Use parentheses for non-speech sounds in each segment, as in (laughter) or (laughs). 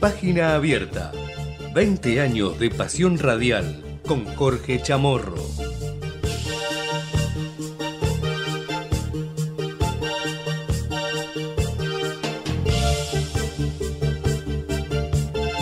Página Abierta. 20 años de pasión radial con Jorge Chamorro.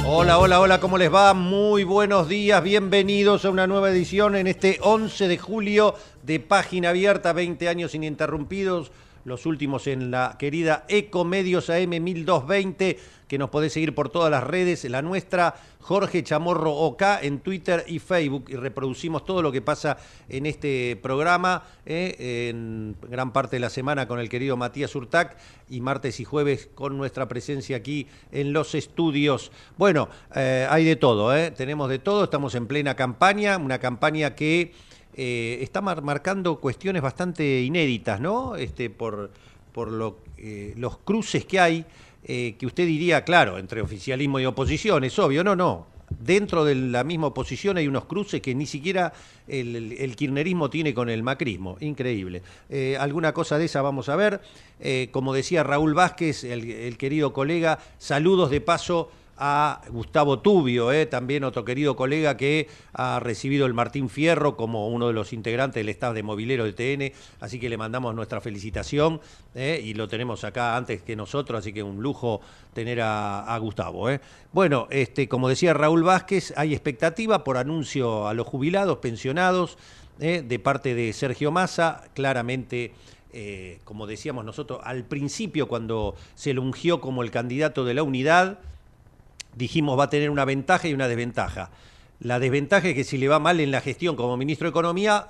Hola, hola, hola, ¿cómo les va? Muy buenos días, bienvenidos a una nueva edición en este 11 de julio de Página Abierta, 20 años ininterrumpidos, los últimos en la querida Ecomedios AM 1220, que nos podés seguir por todas las redes, la nuestra, Jorge Chamorro OK en Twitter y Facebook, y reproducimos todo lo que pasa en este programa, eh, en gran parte de la semana con el querido Matías Urtac, y martes y jueves con nuestra presencia aquí en los estudios. Bueno, eh, hay de todo, eh, tenemos de todo, estamos en plena campaña, una campaña que eh, está mar- marcando cuestiones bastante inéditas, ¿no? Este, por por eh, los cruces que hay, eh, que usted diría, claro, entre oficialismo y oposición, es obvio, no, no. Dentro de la misma oposición hay unos cruces que ni siquiera el, el- kirchnerismo tiene con el macrismo. Increíble. Alguna cosa de esa vamos a ver. Como decía Raúl Vázquez, el querido colega, saludos de paso a Gustavo Tubio, eh, también otro querido colega que ha recibido el Martín Fierro como uno de los integrantes del staff de Movilero de TN, así que le mandamos nuestra felicitación eh, y lo tenemos acá antes que nosotros, así que un lujo tener a, Gustavo. eh. Bueno, este, como decía Raúl Vázquez, hay expectativa por anuncio a los jubilados, pensionados, de parte de Sergio Massa, claramente como decíamos nosotros, al principio cuando se lo ungió como el candidato de la unidad, dijimos va a tener una ventaja y una desventaja. La desventaja es que si le va mal en la gestión como ministro de Economía,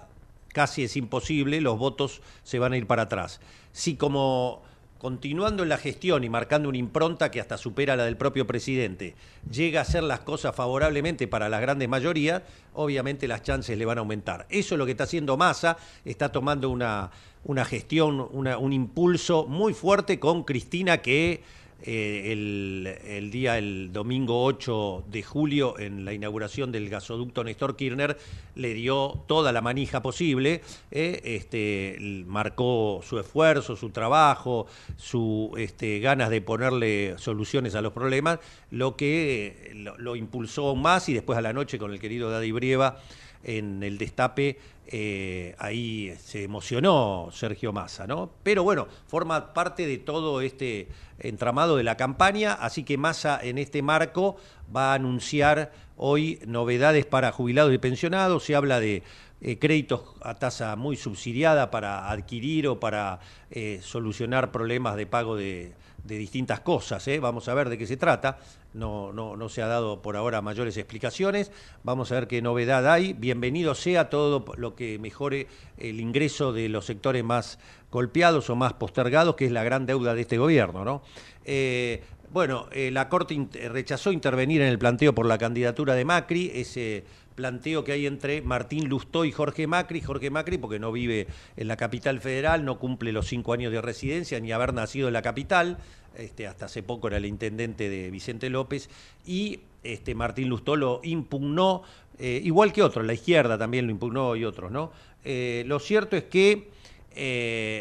casi es imposible, los votos se van a ir para atrás. Si como continuando en la gestión y marcando una impronta que hasta supera la del propio presidente, llega a hacer las cosas favorablemente para las grandes mayorías, obviamente las chances le van a aumentar. Eso es lo que está haciendo Massa, está tomando una, una gestión, una- un impulso muy fuerte con Cristina que eh, el, el día, el domingo 8 de julio, en la inauguración del gasoducto Néstor Kirchner, le dio toda la manija posible, eh, este, marcó su esfuerzo, su trabajo, su este, ganas de ponerle soluciones a los problemas, lo que eh, lo, lo impulsó aún más y después a la noche con el querido Daddy Brieva en el destape, eh, ahí se emocionó Sergio Massa, ¿no? Pero bueno, forma parte de todo este entramado de la campaña, así que Massa en este marco va a anunciar hoy novedades para jubilados y pensionados, se habla de eh, créditos a tasa muy subsidiada para adquirir o para eh, solucionar problemas de pago de, de distintas cosas. Vamos a ver de qué se trata. No, no, no se ha dado por ahora mayores explicaciones. Vamos a ver qué novedad hay. Bienvenido sea todo lo que mejore el ingreso de los sectores más golpeados o más postergados, que es la gran deuda de este gobierno. ¿no? Eh, bueno, eh, la Corte rechazó intervenir en el planteo por la candidatura de Macri, ese planteo que hay entre Martín Lustó y Jorge Macri. Jorge Macri, porque no vive en la capital federal, no cumple los cinco años de residencia ni haber nacido en la capital. Este, hasta hace poco era el intendente de Vicente López. Y este, Martín Lustó lo impugnó, eh, igual que otros, la izquierda también lo impugnó y otros, ¿no? Eh, lo cierto es que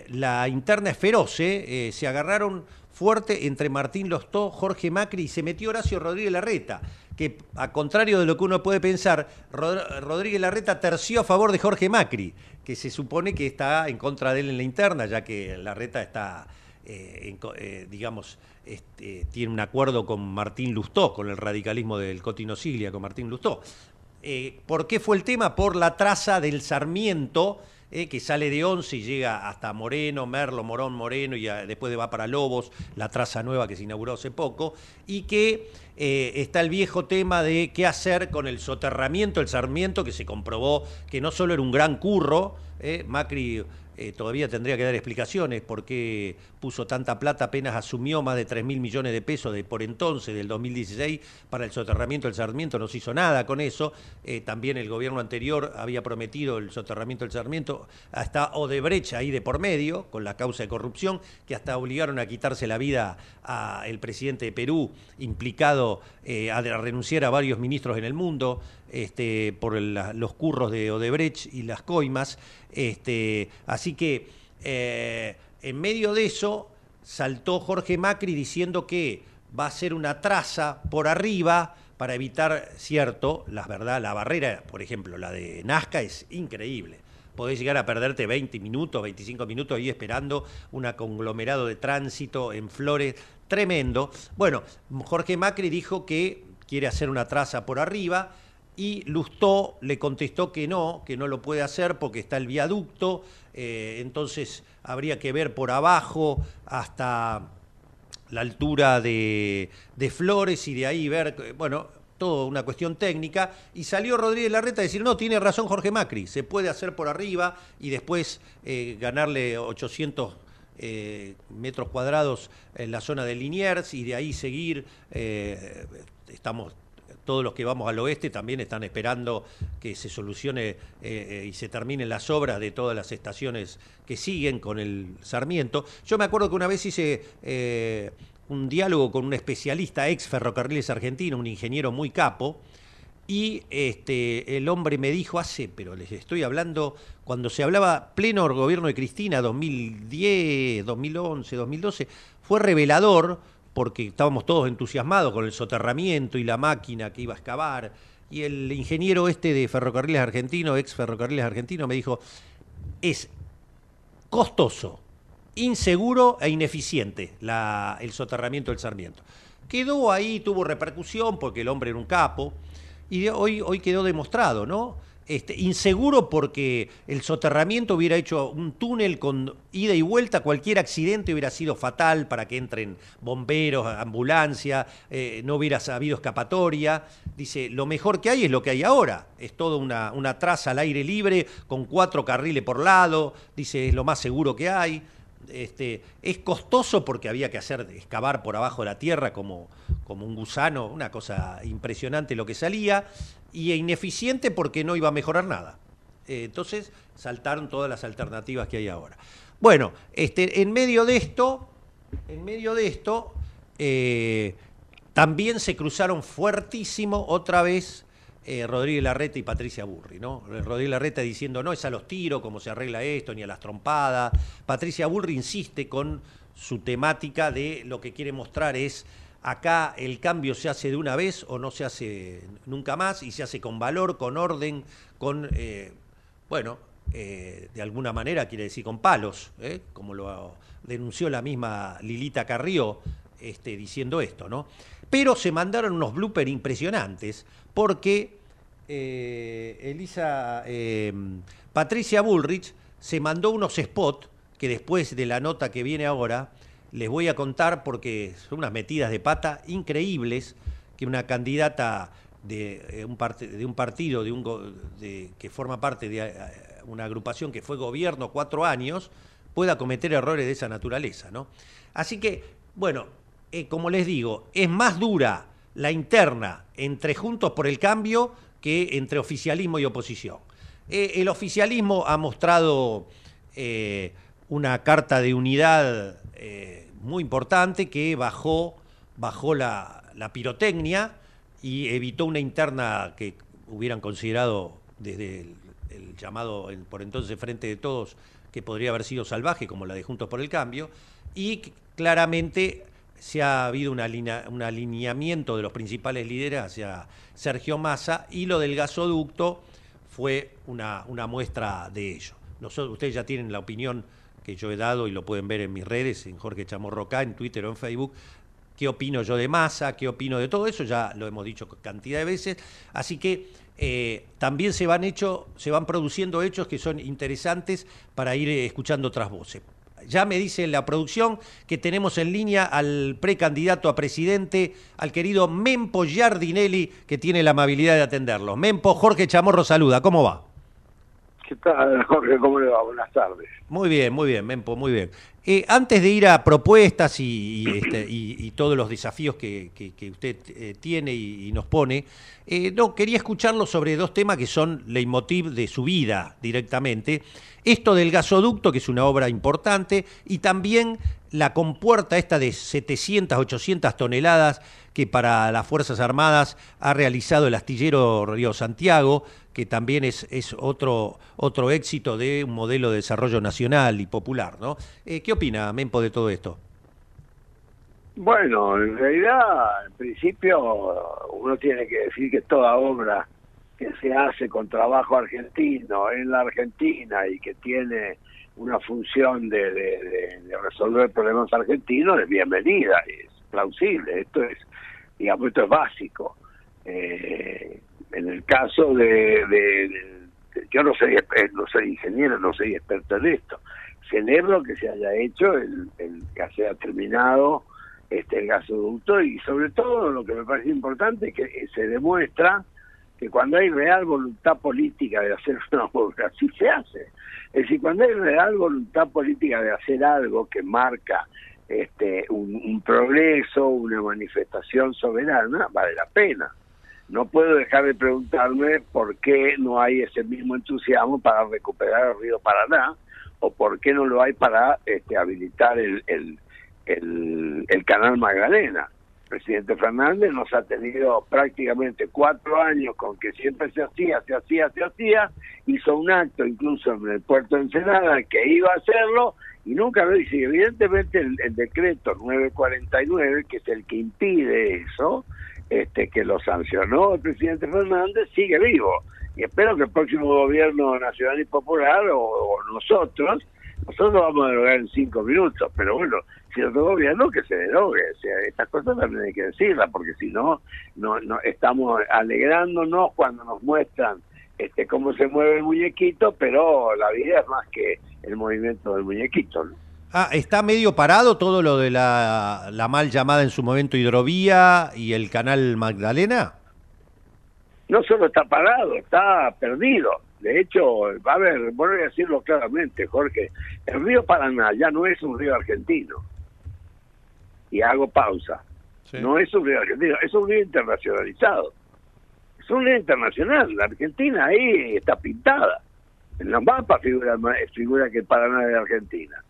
la interna es feroz, se agarraron fuerte entre Martín Lostó, Jorge Macri y se metió Horacio Rodríguez Larreta, que a contrario de lo que uno puede pensar, Rod- Rodríguez Larreta terció a favor de Jorge Macri, que se supone que está en contra de él en la interna, ya que Larreta está, eh, en eh, digamos, este, tiene un acuerdo con Martín Lustó, con el radicalismo del Cotino Siglia, con Martín Lustó. Eh, ¿Por qué fue el tema? Por la traza del Sarmiento, eh, que sale de 11 y llega hasta Moreno, Merlo, Morón, Moreno, y después va para Lobos, la traza nueva que se inauguró hace poco, y que eh, está el viejo tema de qué hacer con el soterramiento del Sarmiento, que se comprobó que no solo era un gran curro, eh, Macri todavía tendría que dar explicaciones por qué puso tanta plata, apenas asumió más de 3 mil millones de pesos de por entonces, del 2016, para el soterramiento del Sarmiento, no se hizo nada con eso. Eh, también el gobierno anterior había prometido el soterramiento del Sarmiento, hasta Odebrecht ahí de por medio, con la causa de corrupción, que hasta obligaron a quitarse la vida al presidente de Perú, implicado eh, a, renunciar a varios ministros en el mundo este, por los curros de Odebrecht y las coimas. Este, así que eh, en medio de eso saltó Jorge Macri diciendo que va a ser una traza por arriba para evitar, cierto, la verdad, la barrera, por ejemplo, la de Nazca es increíble. Podés llegar a perderte 20 minutos, 25 minutos ahí esperando un conglomerado de tránsito en Flores, tremendo. Bueno, Jorge Macri dijo que quiere hacer una traza por arriba y Lustó le contestó que no, que no lo puede hacer porque está el viaducto, eh, entonces habría que ver por abajo hasta la altura de, Flores y de ahí ver, bueno, toda una cuestión técnica, y salió Rodríguez Larreta a decir, no, tiene razón Jorge Macri, se puede hacer por arriba y después eh, ganarle 800 eh, metros cuadrados en la zona de Liniers y de ahí seguir, eh, estamos todos los que vamos al oeste también están esperando que se solucione y se terminen las obras de todas las estaciones que siguen con el Sarmiento. Yo me acuerdo que una vez hice un diálogo con un especialista ex ferrocarriles argentino, un ingeniero muy capo, y este, el hombre me dijo hace, pero les estoy hablando, cuando se hablaba pleno gobierno de Cristina, 2010, 2011, 2012, fue revelador porque estábamos todos entusiasmados con el soterramiento y la máquina que iba a excavar. Y el ingeniero este de Ferrocarriles Argentino, ex Ferrocarriles Argentino, me dijo, es costoso, inseguro e ineficiente el soterramiento del Sarmiento. Quedó ahí, tuvo repercusión porque el hombre era un capo, y hoy, hoy quedó demostrado, ¿no? Este, inseguro porque el soterramiento hubiera hecho un túnel con ida y vuelta, cualquier accidente hubiera sido fatal para que entren bomberos, ambulancia, eh, no hubiera habido escapatoria. Dice, lo mejor que hay es lo que hay ahora, es toda una, una traza al aire libre con cuatro carriles por lado, dice, es lo más seguro que hay. Este, es costoso porque había que hacer excavar por abajo de la tierra como, como un gusano, una cosa impresionante lo que salía, y ineficiente porque no iba a mejorar nada. Eh, entonces saltaron todas las alternativas que hay ahora. Bueno, este, en medio de esto, en medio de esto, eh, también se cruzaron fuertísimo otra vez eh, Rodríguez Larreta y Patricia Burri, ¿no? Rodríguez Larreta diciendo, no es a los tiros cómo se arregla esto, ni a las trompadas. Patricia Burri insiste con su temática de lo que quiere mostrar es acá el cambio se hace de una vez o no se hace nunca más y se hace con valor, con orden, con, eh, bueno, eh, de alguna manera quiere decir con palos, como lo denunció la misma Lilita Carrió este, diciendo esto, ¿no? Pero se mandaron unos bloopers impresionantes porque eh, Elisa, eh, Patricia Bullrich se mandó unos spots que después de la nota que viene ahora les voy a contar porque son unas metidas de pata increíbles que una candidata de, eh, un, partido de un, que forma parte de una agrupación que fue gobierno cuatro años pueda cometer errores de esa naturaleza. ¿no? Así que, bueno, como les digo, es más dura la interna entre Juntos por el Cambio que entre oficialismo y oposición. Eh, el oficialismo ha mostrado eh, una carta de unidad eh, muy importante que bajó, bajó la, pirotecnia y evitó una interna que hubieran considerado desde el llamado por entonces Frente de Todos que podría haber sido salvaje, como la de Juntos por el Cambio, y claramente se ha habido un alineamiento de los principales líderes hacia Sergio Massa y lo del gasoducto fue una, muestra de ello. Ustedes ya tienen la opinión que yo he dado y lo pueden ver en mis redes, en Jorge Chamorroca, en Twitter o en Facebook, qué opino yo de Massa, qué opino de todo eso, ya lo hemos dicho cantidad de veces. Así que eh, también se van, hecho, se van produciendo hechos que son interesantes para ir eh, escuchando otras voces. Ya me dice la producción que tenemos en línea al precandidato a presidente, al querido Mempo Giardinelli, que tiene la amabilidad de atenderlo. Mempo, Jorge Chamorro saluda, ¿cómo va? ¿Qué tal, (laughs) Jorge? ¿Cómo le va? Buenas tardes. Muy bien, muy bien, Mempo, muy bien. Eh, antes de ir a propuestas y, (clears throat) este, todos los desafíos que, usted eh, tiene y, nos pone, eh, no, quería escucharlo sobre dos temas que son leitmotiv de su vida directamente. Esto del gasoducto, que es una obra importante, y también la compuerta esta de 700, 800 toneladas que para las Fuerzas Armadas ha realizado el astillero Río Santiago, que también es, es otro, otro éxito de un modelo de desarrollo nacional y popular. ¿no? Eh, ¿Qué opina Mempo de todo esto? Bueno, en realidad, en principio, uno tiene que decir que toda obra que se hace con trabajo argentino en la Argentina y que tiene una función de, resolver problemas argentinos es bienvenida, es plausible, esto es, digamos, esto es básico. Eh, en el caso de, yo no soy no soy ingeniero, no soy experto en esto. Celebro que se haya hecho, el, el que se haya terminado este el gasoducto y sobre todo lo que me parece importante es que se demuestra que cuando hay real voluntad política de hacer una obra, así se hace. Es decir, cuando hay real voluntad política de hacer algo que marca este, un, progreso, una manifestación soberana, vale la pena. No puedo dejar de preguntarme por qué no hay ese mismo entusiasmo para recuperar el río Paraná o por qué no lo hay para este, habilitar el, el, el canal Magdalena presidente Fernández nos ha tenido prácticamente cuatro años con que siempre se hacía, se hacía, se hacía, hizo un acto incluso en el puerto de Ensenada que iba a hacerlo y nunca lo hizo. evidentemente el, decreto 949, que es el que impide eso, este que lo sancionó el presidente Fernández, sigue vivo. Y espero que el próximo gobierno nacional y popular o nosotros nosotros vamos a derogar en cinco minutos, pero bueno, si otro gobierno que se derogue. O sea, estas cosas también hay que decirlas, porque si no, no, no estamos alegrándonos cuando nos muestran este cómo se mueve el muñequito, pero la vida es más que el movimiento del muñequito. Ah, está medio parado todo lo de la, la mal llamada en su momento hidrovía y el canal Magdalena. No solo está parado, está perdido. De hecho, va a ver, voy a decirlo claramente, Jorge, el río Paraná ya no es un río argentino. Y hago pausa. No es un río argentino, es un río internacionalizado. Es un río internacional. La Argentina ahí está pintada. En los mapas figura, figura que Paraná es de Argentina.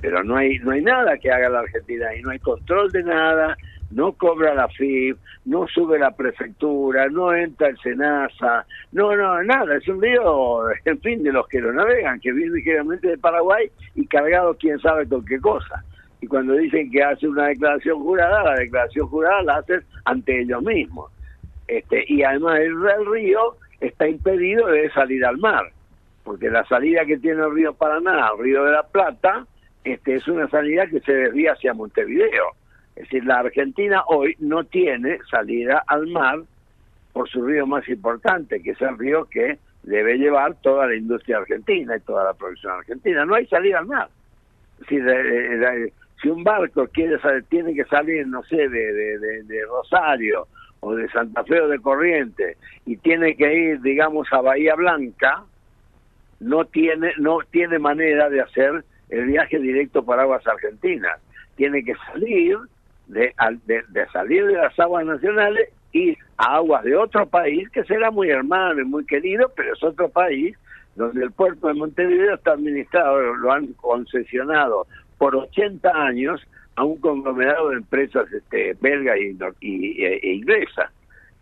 Pero no hay, no hay nada que haga la Argentina ahí, no hay control de nada, no cobra la FIB, no sube la prefectura, no entra el SENASA, no, no, nada, es un río, en fin, de los que lo navegan, que viene ligeramente de Paraguay y cargado quién sabe con qué cosa. Y cuando dicen que hace una declaración jurada, la declaración jurada la hacen ante ellos mismos. Este, y además el, río está impedido de salir al mar, porque la salida que tiene el río Paraná, el río de la Plata, este, es una salida que se desvía hacia Montevideo es decir, la Argentina hoy no tiene salida al mar por su río más importante, que es el río que debe llevar toda la industria argentina y toda la producción argentina. No hay salida al mar. Si, si un barco quiere tiene que salir, no sé, de, de, Rosario o de Santa Fe o de Corrientes y tiene que ir, digamos, a Bahía Blanca, no tiene, no tiene manera de hacer el viaje directo para aguas argentinas. Tiene que salir de, de, salir de las aguas nacionales y a aguas de otro país que será muy hermano y muy querido, pero es otro país donde el puerto de Montevideo está administrado, lo han concesionado por 80 años a un conglomerado de empresas este, belga y, y, e, e inglesa.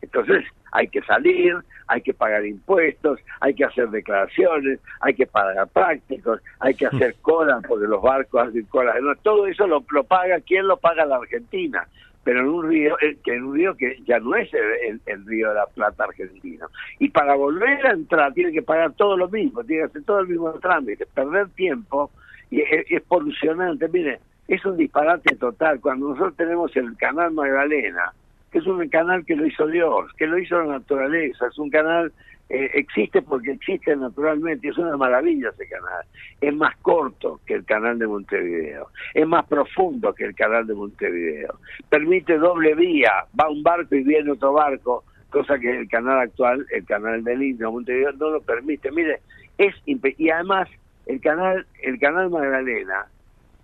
Entonces hay que salir, hay que pagar impuestos, hay que hacer declaraciones, hay que pagar prácticos, hay que hacer (laughs) colas porque los barcos hacen colas. todo eso lo, paga, ¿quién lo paga? La Argentina. Pero en un río, eh, que en un río que ya no es el, río de la Plata argentino. Y para volver a entrar tiene que pagar todo lo mismo, tiene que hacer todo el mismo trámite, perder tiempo y es, es polucionante. Mire, es un disparate total. Cuando nosotros tenemos el canal Magdalena, que es un canal que lo hizo Dios, que lo hizo la naturaleza, es un canal, eh, existe porque existe naturalmente, es una maravilla ese canal. Es más corto que el canal de Montevideo, es más profundo que el canal de Montevideo, permite doble vía, va un barco y viene otro barco, cosa que el canal actual, el canal del Indio Montevideo no lo permite. Mire, es y además el canal, el canal Magdalena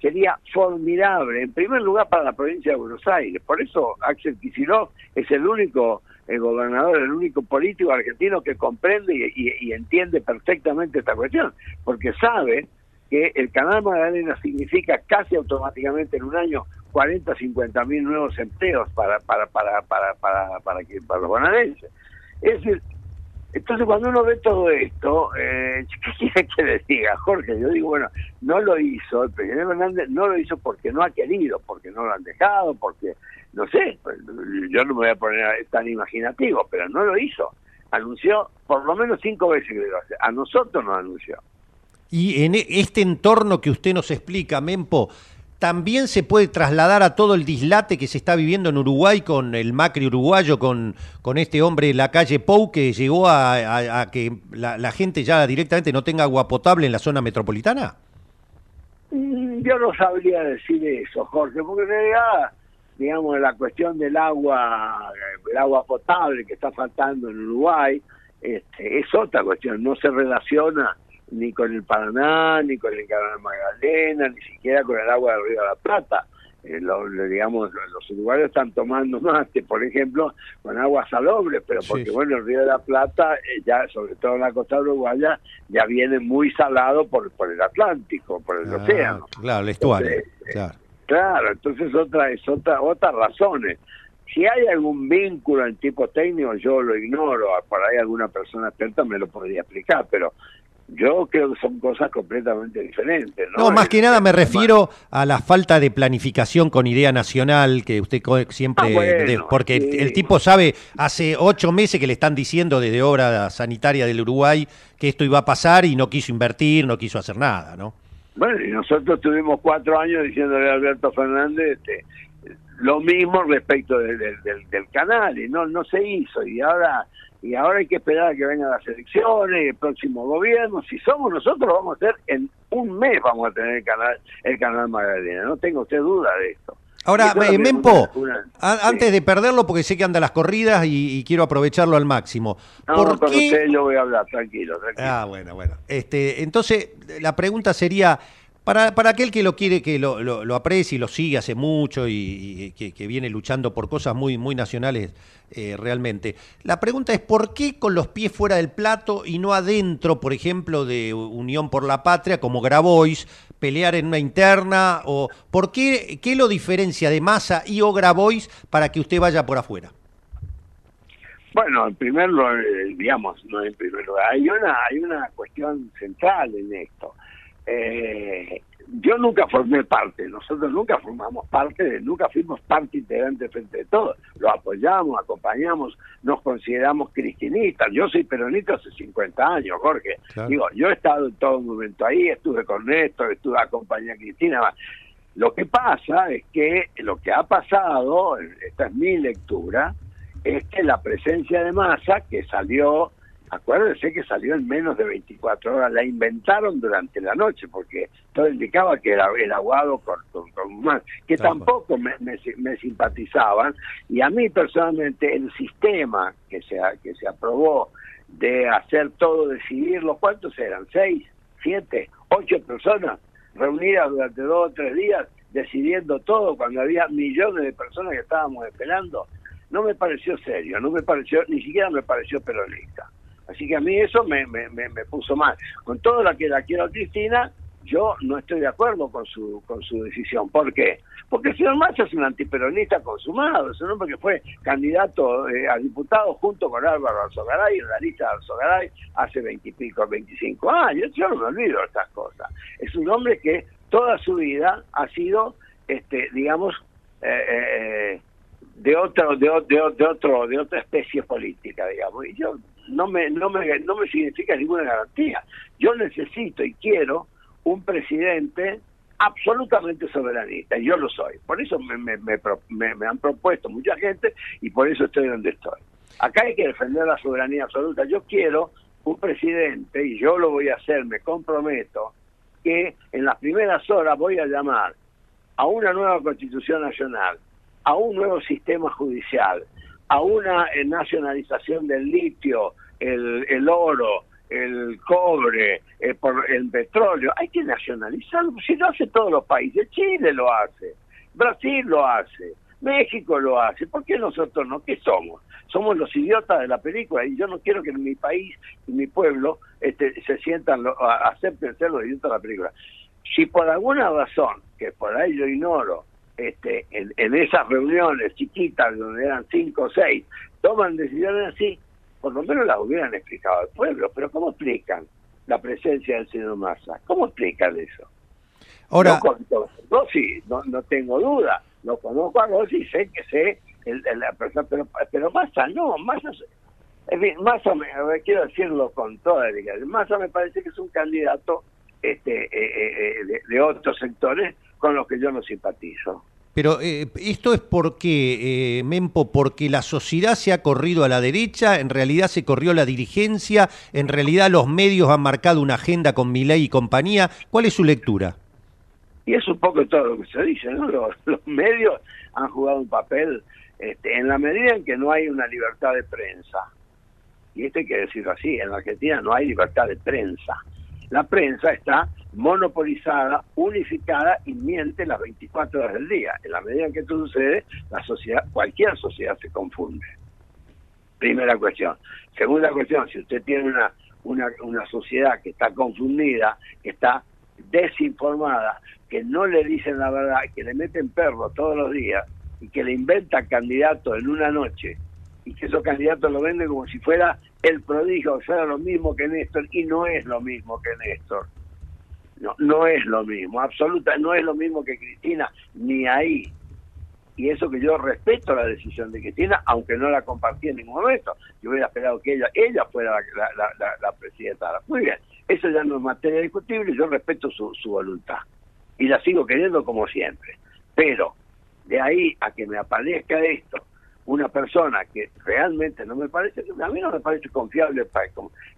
sería formidable, en primer lugar para la provincia de Buenos Aires. Por eso Axel Kicillof es el único el gobernador, el único político argentino que comprende y, entiende perfectamente esta cuestión, porque sabe que el canal Magdalena significa casi automáticamente en un año 40, 50 mil nuevos empleos para para para para para para, que, para los bonaerenses. Es decir, Entonces cuando uno ve todo esto, eh, (laughs) ¿qué quiere que le diga, Jorge? Yo digo, bueno, no lo hizo, el presidente Fernández no lo hizo porque no ha querido, porque no lo han dejado, porque, no sé, pues, yo no me voy a poner tan imaginativo, pero no lo hizo. Anunció por lo menos cinco veces que lo hacer. A nosotros nos anunció. Y en e, este entorno que usted nos explica, Mempo, también se puede trasladar a todo el dislate que se está viviendo en Uruguay con el Macri uruguayo, con, con este hombre en la calle Pou, que llegó a, que la, gente ya directamente no tenga agua potable en la zona metropolitana? Mm, yo no sabría decir eso, Jorge, porque en realidad, digamos, la cuestión del agua, el agua potable que está faltando en Uruguay, este, es otra cuestión, no se relaciona ni con el Paraná, ni con el Canal Magdalena, ni siquiera con el agua del Río de la Plata. Eh, lo, digamos, los uruguayos están tomando (laughs) mate, por ejemplo, con agua salobre, pero porque, bueno, el Río de la Plata, eh, ya sobre todo en la costa uruguaya, ya viene muy salado por, por el Atlántico, por el ah, océano. Claro, el estuario. claro. claro, entonces otra es otra otras razones. Si hay algún vínculo en tipo técnico, yo lo ignoro. Por ahí alguna persona experta me lo podría explicar, pero yo creo que son cosas completamente diferentes. No, no más que nada me refiero a la falta de planificación con idea nacional que usted siempre... Ah, porque el tipo sabe, hace ocho meses que le están diciendo desde obra sanitaria del Uruguay que esto iba a pasar y no quiso invertir, no quiso hacer nada, ¿no? Bueno, y nosotros tuvimos cuatro años diciéndole a Alberto Fernández este, lo mismo respecto del, del canal y no, no se hizo y ahora y ahora hay que esperar a que vengan las elecciones, el próximo gobierno. Si somos nosotros, vamos a hacer en un mes vamos a tener el canal, el canal Magdalena. No tengo usted duda de esto. Ahora, eh, Mempo, antes de perderlo, porque sé que anda las corridas y, quiero aprovecharlo al máximo. No, ¿Por con usted yo voy a hablar, tranquilo, tranquilo. Ah, bueno, bueno. Este, entonces, la pregunta sería, para, para aquel que lo quiere, que lo, lo, aprecie y lo sigue hace mucho y, que, viene luchando por cosas muy, muy nacionales eh, realmente, la pregunta es ¿por qué con los pies fuera del plato y no adentro, por ejemplo, de Unión por la Patria, como Grabois, pelear en una interna? o ¿Por qué, qué lo diferencia de Massa y o Grabois para que usted vaya por afuera? Bueno, en primer lugar, eh, digamos, no en primer lugar, hay una, hay una cuestión central en esto eh, yo nunca formé parte, nosotros nunca formamos parte, nunca fuimos parte integrante frente de todo. Lo apoyamos, acompañamos, nos consideramos cristinistas. Yo soy peronista hace 50 años, Jorge. Digo, yo he estado en todo momento ahí, estuve con Néstor, estuve acompañando a Cristina. Lo que pasa es que lo que ha pasado, esta es mi lectura, es que la presencia de masa que salió acuérdense que salió en menos de 24 horas, la inventaron durante la noche, porque todo indicaba que era el aguado con, con, más, que tampoco me, me, simpatizaban, y a mí personalmente el sistema que se, que se aprobó de hacer todo, decidir, ¿los cuántos eran? ¿Seis? ¿Siete? ¿Ocho personas reunidas durante dos o tres días decidiendo todo cuando había millones de personas que estábamos esperando? No me pareció serio, no me pareció, ni siquiera me pareció peronista. Así que a mí eso me, me, me, puso mal. Con todo lo que la quiero Cristina, yo no estoy de acuerdo con su con su decisión. ¿Por qué? Porque el señor Massa es un antiperonista consumado, es un hombre que fue candidato eh, a diputado junto con Álvaro Alzogaray en la lista de Alzogaray hace veintipico, veinticinco años. Yo no me olvido estas cosas. Es un hombre que toda su vida ha sido, este digamos, eh, eh, de otro de, de, de otro de otra especie política digamos y yo no me, no me, no me significa ninguna garantía. Yo necesito y quiero un presidente absolutamente soberanista, y yo lo soy. Por eso me, me, me, han propuesto mucha gente y por eso estoy donde estoy. Acá hay que defender la soberanía absoluta. Yo quiero un presidente, y yo lo voy a hacer, me comprometo, que en las primeras horas voy a llamar a una nueva constitución nacional, a un nuevo sistema judicial, a una eh, nacionalización del litio, el, oro, el cobre, eh, el petróleo, hay que nacionalizarlo, si lo hace todos los países, Chile lo hace, Brasil lo hace, México lo hace, ¿por qué nosotros no? ¿Qué somos? Somos los idiotas de la película y yo no quiero que en mi país y mi pueblo este, se sientan, lo, acepten ser los idiotas de la película. Si por alguna razón, que por ahí yo ignoro, este, en, esas reuniones chiquitas donde eran cinco o seis, toman decisiones así, por lo menos la hubieran explicado al pueblo. Pero ¿cómo explican la presencia del señor Massa? ¿Cómo explican eso? Ahora, no, sí, no, no tengo duda. Lo conozco a Rossi y sé que sé el, la persona, pero, pero Massa no, Massa, en fin, Massa, me, quiero decirlo con toda delicadeza, Massa me parece que es un candidato este, eh, eh, eh, de, otros sectores con los que yo no simpatizo. Pero esto es porque, Mempo, porque la sociedad se ha corrido a la derecha, en realidad se corrió la dirigencia, en realidad los medios han marcado una agenda con Milei y compañía. ¿Cuál es su lectura? Y es un poco todo lo que se dice, ¿no? (laughs) Los, medios han jugado un papel este, en la medida en que no hay una libertad de prensa. Y esto hay que decirlo así, en la Argentina no hay libertad de prensa la prensa está monopolizada, unificada y miente las 24 horas del día. En la medida en que esto sucede, la sociedad, cualquier sociedad se confunde. Primera cuestión. Segunda cuestión, si usted tiene una, una, una sociedad que está confundida, que está desinformada, que no le dicen la verdad, que le meten perros todos los días y que le inventan candidatos en una noche y que esos candidatos lo venden como si fuera el prodigio, o sea, lo mismo que Néstor, y no es lo mismo que Néstor. No, no es lo mismo, absoluta, no es lo mismo que Cristina, ni ahí. Y eso que yo respeto la decisión de Cristina, aunque no la compartí en ningún momento. Yo hubiera esperado que ella, ella fuera la, la, presidenta. Muy bien, eso ya no es materia discutible, yo respeto su, su voluntad. Y la sigo queriendo como siempre. Pero de ahí a que me aparezca esto, una persona que realmente no me parece, a mí no me parece confiable,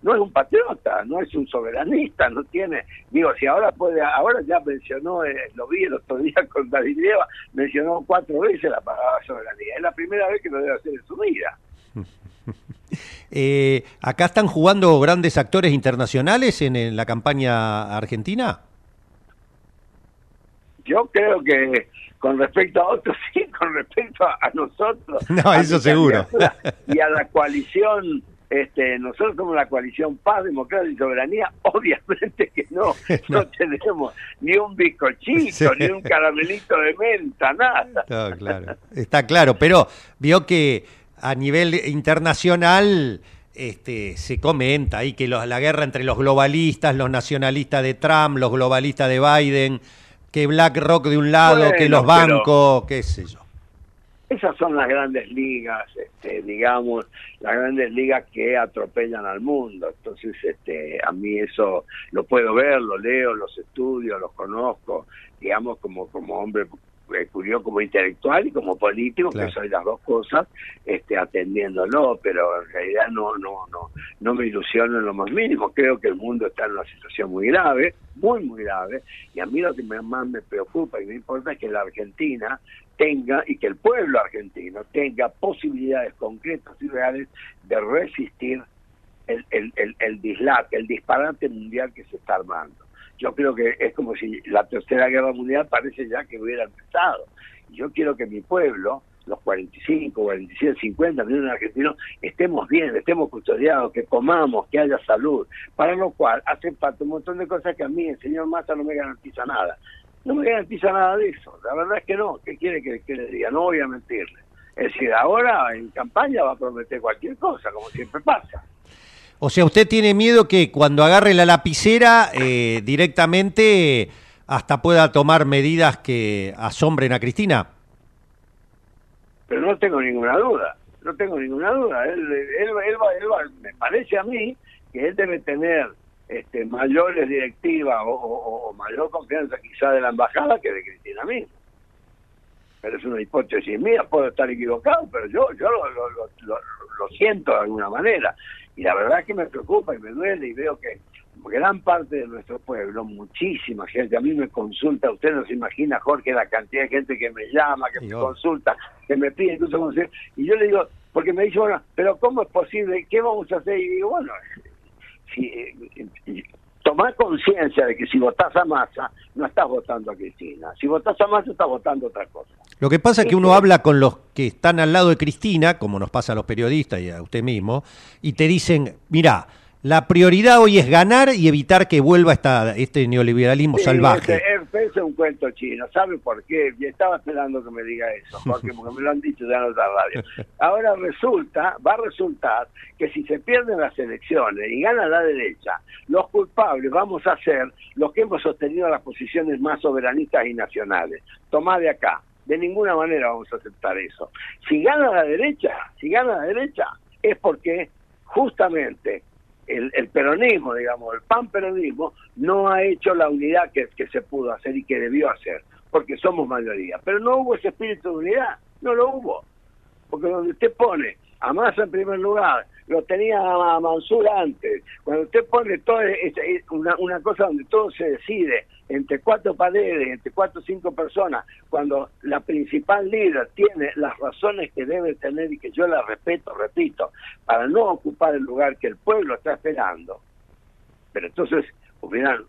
no es un patriota, no es un soberanista, no tiene, digo, si ahora puede, ahora ya mencionó, eh, lo vi el otro día con David Lleva, mencionó cuatro veces la palabra soberanía, es la primera vez que lo debe hacer en su vida. (laughs) Eh, ¿Acá están jugando grandes actores internacionales en la campaña argentina? Yo creo que con respecto a otros, (laughs) sí, con respecto a, nosotros. No, eso seguro. (laughs) Y a la coalición, este, nosotros somos la coalición Paz, Democracia y Soberanía, (laughs) obviamente que no, no, tenemos ni un bizcochito, ni un caramelito de menta, nada. claro. Está claro, pero vio que a nivel internacional este, se comenta ahí que la guerra entre los globalistas, los nacionalistas de Trump, los globalistas de Biden, que BlackRock de un lado, que los bancos, qué sé yo. Esas son las grandes ligas, este, digamos, las grandes ligas que atropellan al mundo. Entonces, este, a mí eso lo puedo ver, lo leo, los estudio, los conozco, digamos, como, como hombre curioso como intelectual y como político, que soy las dos cosas, este, atendiéndolo, pero en realidad no, no, no, no me ilusiono en lo más mínimo. Creo que el mundo está en una situación muy grave, muy, muy grave, y a mí lo que más me preocupa y me importa es que la Argentina tenga y que el pueblo argentino tenga posibilidades concretas y reales de resistir el, el, el, el dislate, el disparate mundial que se está armando yo creo que es como si la tercera guerra mundial parece ya que hubiera empezado. Yo quiero que mi pueblo, los 45, 47, 50 millones de argentinos, estemos bien, estemos custodiados, que comamos, que haya salud, para lo cual hace falta un montón de cosas que a mí el señor Massa no me garantiza nada. No me garantiza nada de eso, la verdad es que no. ¿Qué quiere que, que le diga? No voy a mentirle. Es decir, ahora en campaña va a prometer cualquier cosa, como siempre pasa. O sea, usted tiene miedo que cuando agarre la lapicera eh, directamente hasta pueda tomar medidas que asombren a Cristina. Pero no tengo ninguna duda, no tengo ninguna duda. Él, me parece a mí que él debe tener este, mayores directivas o, mayor confianza quizá de la embajada que de Cristina misma. Pero es una hipótesis mía, puedo estar equivocado, pero yo, yo lo siento de alguna manera. Y la verdad es que me preocupa y me duele y veo que gran parte de nuestro pueblo, muchísima gente, a mí me consulta, usted no se imagina, Jorge, la cantidad de gente que me llama, que me consulta, que me pide incluso y yo le digo, porque me dice, bueno, pero ¿cómo es posible? ¿Qué vamos a hacer? Y digo, bueno, si, eh, tomar conciencia de que si votás a Massa, no estás votando a Cristina. Si votás a Massa, estás votando otra cosa. Lo que pasa es que uno habla con los que están al lado de Cristina, como nos pasa a los periodistas y a usted mismo, y te dicen, mira, la prioridad hoy es ganar y evitar que vuelva esta, este neoliberalismo salvaje. es un cuento chino. ¿Sabe por qué? Y estaba esperando que me diga eso, porque, porque me lo han dicho ya en otra radio. Ahora resulta, va a resultar que si se pierden las elecciones y gana la derecha, los culpables vamos a ser los que hemos sostenido las posiciones más soberanistas y nacionales. Tomá de acá. De ninguna manera vamos a aceptar eso. Si gana la derecha, si gana la derecha, es porque justamente el, peronismo, digamos, el pan-peronismo, no ha hecho la unidad que, que se pudo hacer y que debió hacer, porque somos mayoría. Pero no hubo ese espíritu de unidad, no lo hubo. Porque donde usted pone a Massa en primer lugar, lo tenía a Mansur antes. Cuando usted pone todo una, una cosa donde todo se decide entre cuatro paredes, entre cuatro o cinco personas, cuando la principal líder tiene las razones que debe tener y que yo la respeto, repito, para no ocupar el lugar que el pueblo está esperando, pero entonces hubieran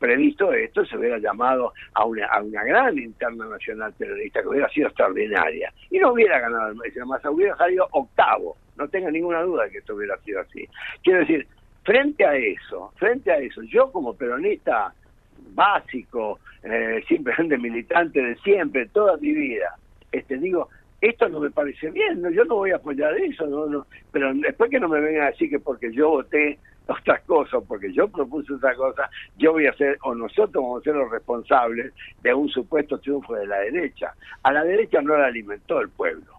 previsto esto, se hubiera llamado a una, a una gran interna nacional terrorista que hubiera sido extraordinaria. Y no hubiera ganado el más hubiera salido octavo, no tenga ninguna duda de que esto hubiera sido así. Quiero decir, frente a eso, frente a eso, yo como peronista básico, eh, simplemente (laughs) militante de siempre, toda mi vida. Este digo, esto no me parece bien, no, yo no voy a apoyar eso, no, no, pero después que no me vengan a decir que porque yo voté (laughs) otras cosas, porque yo propuse otra cosa, yo voy a ser, o nosotros vamos a ser los responsables de un supuesto triunfo de la derecha. A la derecha no la alimentó el pueblo.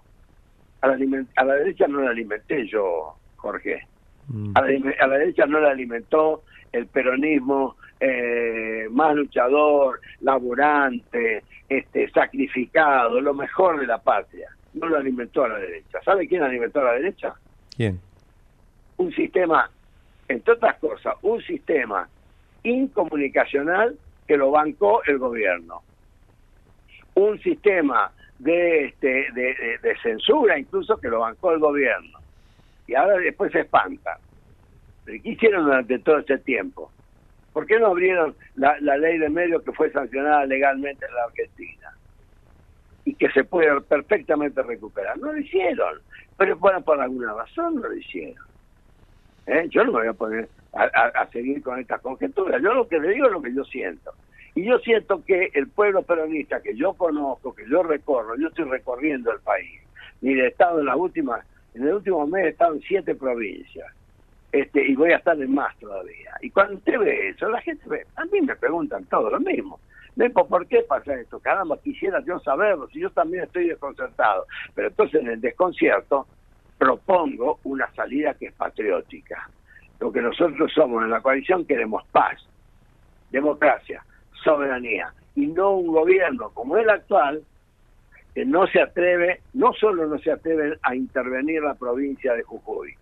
A la, a la derecha no la alimenté yo, Jorge. Mm. A, la, a la derecha no la alimentó el peronismo eh, más luchador, laborante, este, sacrificado, lo mejor de la patria. No lo alimentó a la derecha. ¿Sabe quién alimentó a la derecha? ¿Quién? Un sistema, entre otras cosas, un sistema incomunicacional que lo bancó el gobierno. Un sistema de, este, de, de censura incluso que lo bancó el gobierno. Y ahora después se espanta. ¿Qué hicieron durante todo ese tiempo? ¿Por qué no abrieron la, ley de medios que fue sancionada legalmente en la Argentina? Y que se puede perfectamente recuperar. No lo hicieron, pero por alguna razón no lo hicieron. ¿Eh? Yo no me voy a poner a, seguir con estas conjeturas. Yo lo que le digo es lo que yo siento. Y yo siento que el pueblo peronista que yo conozco, que yo recorro, yo estoy recorriendo el país. Mire, he estado en las últimas, en el último mes he estado en siete provincias este, y voy a estar en más todavía. Y cuando usted ve eso, la gente ve, a mí me preguntan todo lo mismo. ¿por qué pasa esto? Caramba, quisiera yo saberlo, si yo también estoy desconcertado. Pero entonces en el desconcierto propongo una salida que es patriótica. Lo que nosotros somos en la coalición queremos paz, democracia, soberanía, y no un gobierno como el actual que no se atreve, no solo no se atreve a intervenir la provincia de Jujuy,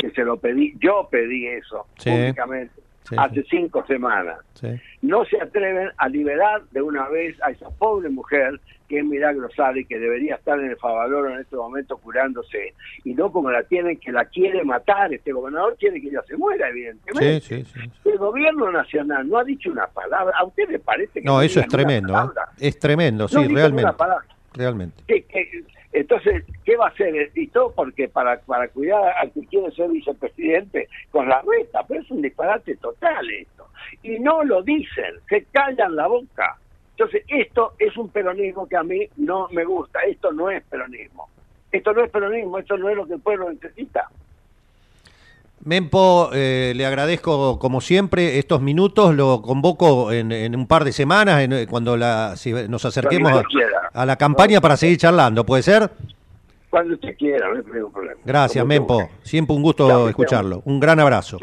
que se lo pedí, yo pedí eso públicamente hace cinco semanas. No se atreven a liberar de una vez a esa pobre mujer que es Milagro Sari, que debería estar en el Favaloro en este momento curándose, y no como la tienen, que la quiere matar. Este gobernador quiere que ella se muera, evidentemente. El gobierno nacional no ha dicho una palabra. ¿A usted le parece que no? eso es tremendo. ¿eh? Es tremendo, sí, realmente. Realmente. Entonces, ¿qué va a hacer? Y todo porque para, para cuidar al que quiere ser vicepresidente con la reta, pero es un disparate total esto. Y no lo dicen, se callan la boca. Entonces, esto es un peronismo que a mí no me gusta, esto no es peronismo. Esto no es peronismo, esto no es lo que el pueblo necesita. Mempo, eh, le agradezco como siempre estos minutos, lo convoco en, un par de semanas, en, cuando la, nos acerquemos a, la campaña para seguir charlando, ¿puede ser? Cuando usted quiera, no hay problema. Gracias, Mempo, siempre un gusto escucharlo. Un gran abrazo.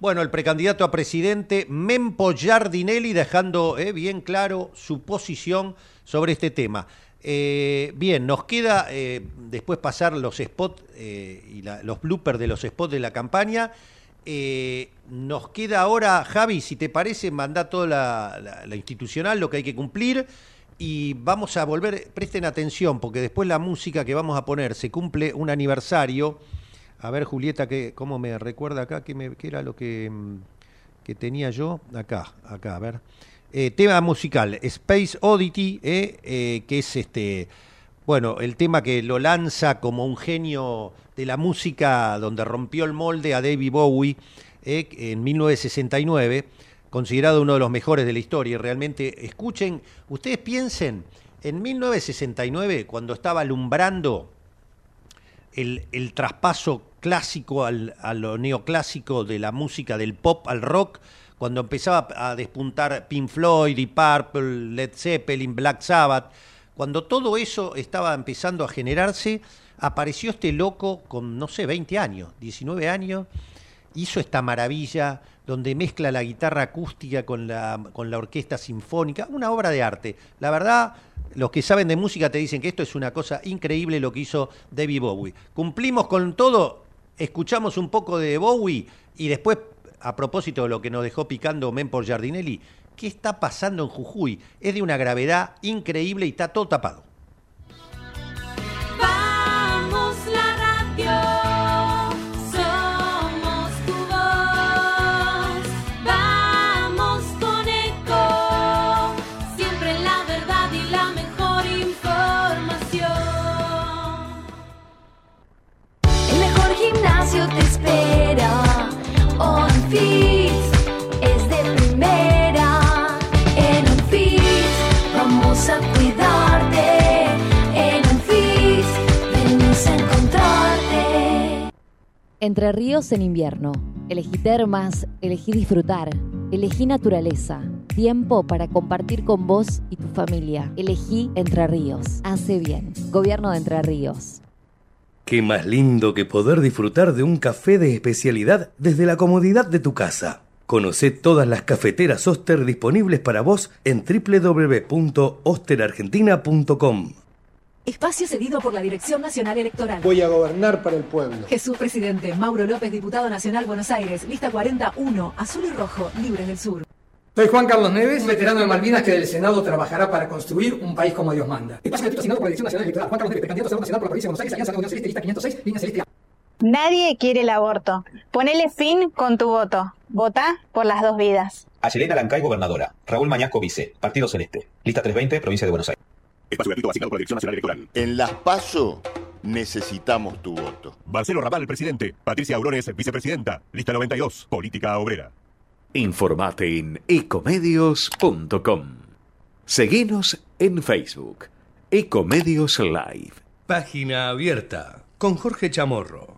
Bueno, el precandidato a presidente Mempo Giardinelli dejando eh, bien claro su posición sobre este tema. Eh, bien, nos queda eh, después pasar los spots eh, y los bloopers de los spots de la campaña. nos queda ahora, Javi, si te parece, manda toda la, institucional, lo que hay que cumplir. Y vamos a volver, presten atención, porque después la música que vamos a poner se cumple un aniversario. A ver, Julieta, que, ¿cómo me recuerda acá? ¿Qué, me, qué era lo que, mm, que tenía yo? Acá, acá, a ver. Eh, tema musical, Space Oddity, eh, eh, que es este, bueno, el tema que lo lanza como un genio de la música, donde rompió el molde a David Bowie en 1969. considerado uno de los mejores de la historia. Realmente, escuchen, ustedes piensen, en 1969, cuando estaba alumbrando el, el traspaso clásico al, a lo neoclásico de la música del pop al rock, cuando empezaba a despuntar Pink Floyd, y Purple, Led Zeppelin, Black Sabbath, cuando todo eso estaba empezando a generarse, apareció este loco con, no sé, 20 años, 19 años, hizo esta maravilla donde mezcla la guitarra acústica con la, con la orquesta sinfónica, una obra de arte. La verdad, los que saben de música te dicen que esto es una cosa increíble lo que hizo David Bowie. Cumplimos con todo, escuchamos un poco de Bowie y después, a propósito de lo que nos dejó picando por Giardinelli, ¿qué está pasando en Jujuy? Es de una gravedad increíble y está todo tapado. Entre ríos en invierno. Elegí termas, elegí disfrutar, elegí naturaleza. Tiempo para compartir con vos y tu familia. Elegí Entre Ríos. Hace bien. Gobierno de Entre Ríos. Qué más lindo que poder disfrutar de un café de especialidad desde la comodidad de tu casa. Conoce todas las cafeteras Oster disponibles para vos en www.osterargentina.com. Espacio cedido por la Dirección Nacional Electoral. Voy a gobernar para el pueblo. Jesús Presidente, Mauro López, Diputado Nacional Buenos Aires, lista 41, azul y rojo, libres del sur. Soy Juan Carlos Neves, veterano de Malvinas que del Senado trabajará para construir un país como Dios manda. Espacio asignado por la Dirección Nacional Electoral. Juan Carlos Neves, precandidato a Senado Nacional por la provincia de Buenos Aires, Alianza Unión Celeste, lista 506, línea celeste. Nadie quiere el aborto. Ponele fin con tu voto. Vota por las dos vidas. Ayelena Lancay, gobernadora. Raúl Mañasco, vice. Partido Celeste. Lista 320, provincia de Buenos Aires. Espacio gratuito asignado por la Dirección Nacional Electoral. En las PASO necesitamos tu voto. Marcelo Raval, presidente. Patricia Aurones, vicepresidenta. Lista 92, política obrera. Informate en ecomedios.com. Seguinos en Facebook. Ecomedios Live. Página abierta con Jorge Chamorro.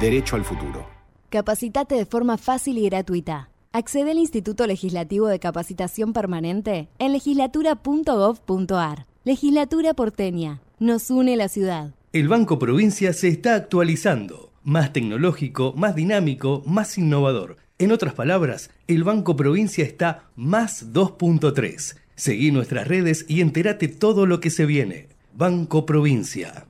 Derecho al futuro. Capacitate de forma fácil y gratuita. Accede al Instituto Legislativo de Capacitación Permanente en legislatura.gov.ar. Legislatura porteña. Nos une la ciudad. El Banco Provincia se está actualizando. Más tecnológico, más dinámico, más innovador. En otras palabras, el Banco Provincia está más 2.3. Seguí nuestras redes y entérate todo lo que se viene. Banco Provincia.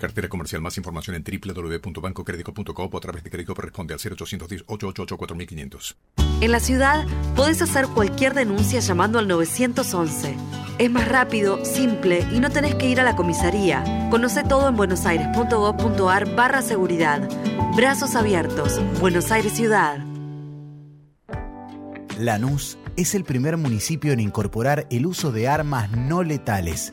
Cartera comercial. Más información en www.bancocredico.coop o a través de crédito corresponde al 0810-888-4500. En la ciudad podés hacer cualquier denuncia llamando al 911. Es más rápido, simple y no tenés que ir a la comisaría. Conoce todo en buenosaires.gov.ar barra seguridad. Brazos abiertos. Buenos Aires Ciudad. Lanús es el primer municipio en incorporar el uso de armas no letales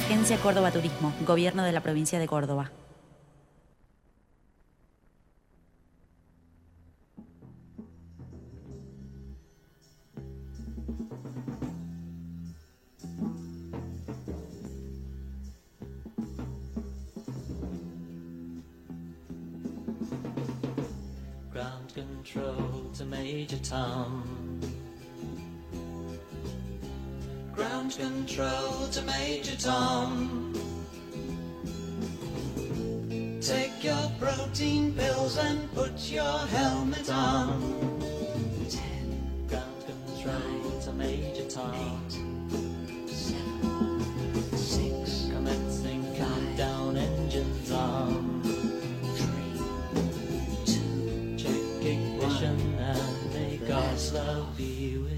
Agencia Córdoba Turismo, Gobierno de la Provincia de Córdoba. Ground control to Major. Ground control to Major Tom. Take your protein pills and put your helmet on. Ten. Ground control to Major Tom. Seven. Six. Commencing engines on. May God's love you.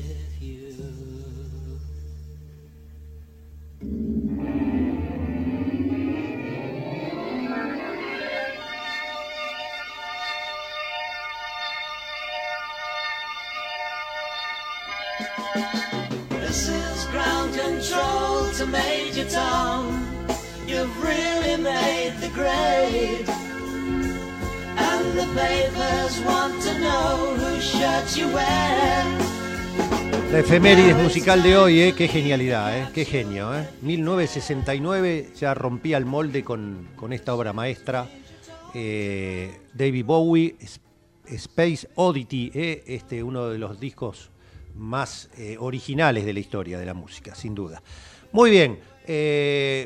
La efemérides musical de hoy, ¿eh? qué genialidad, ¿eh? qué genio. ¿eh? 1969 ya rompía el molde con, con esta obra maestra. Eh, David Bowie, Space Oddity, ¿eh? este, uno de los discos más eh, originales de la historia de la música, sin duda. Muy bien,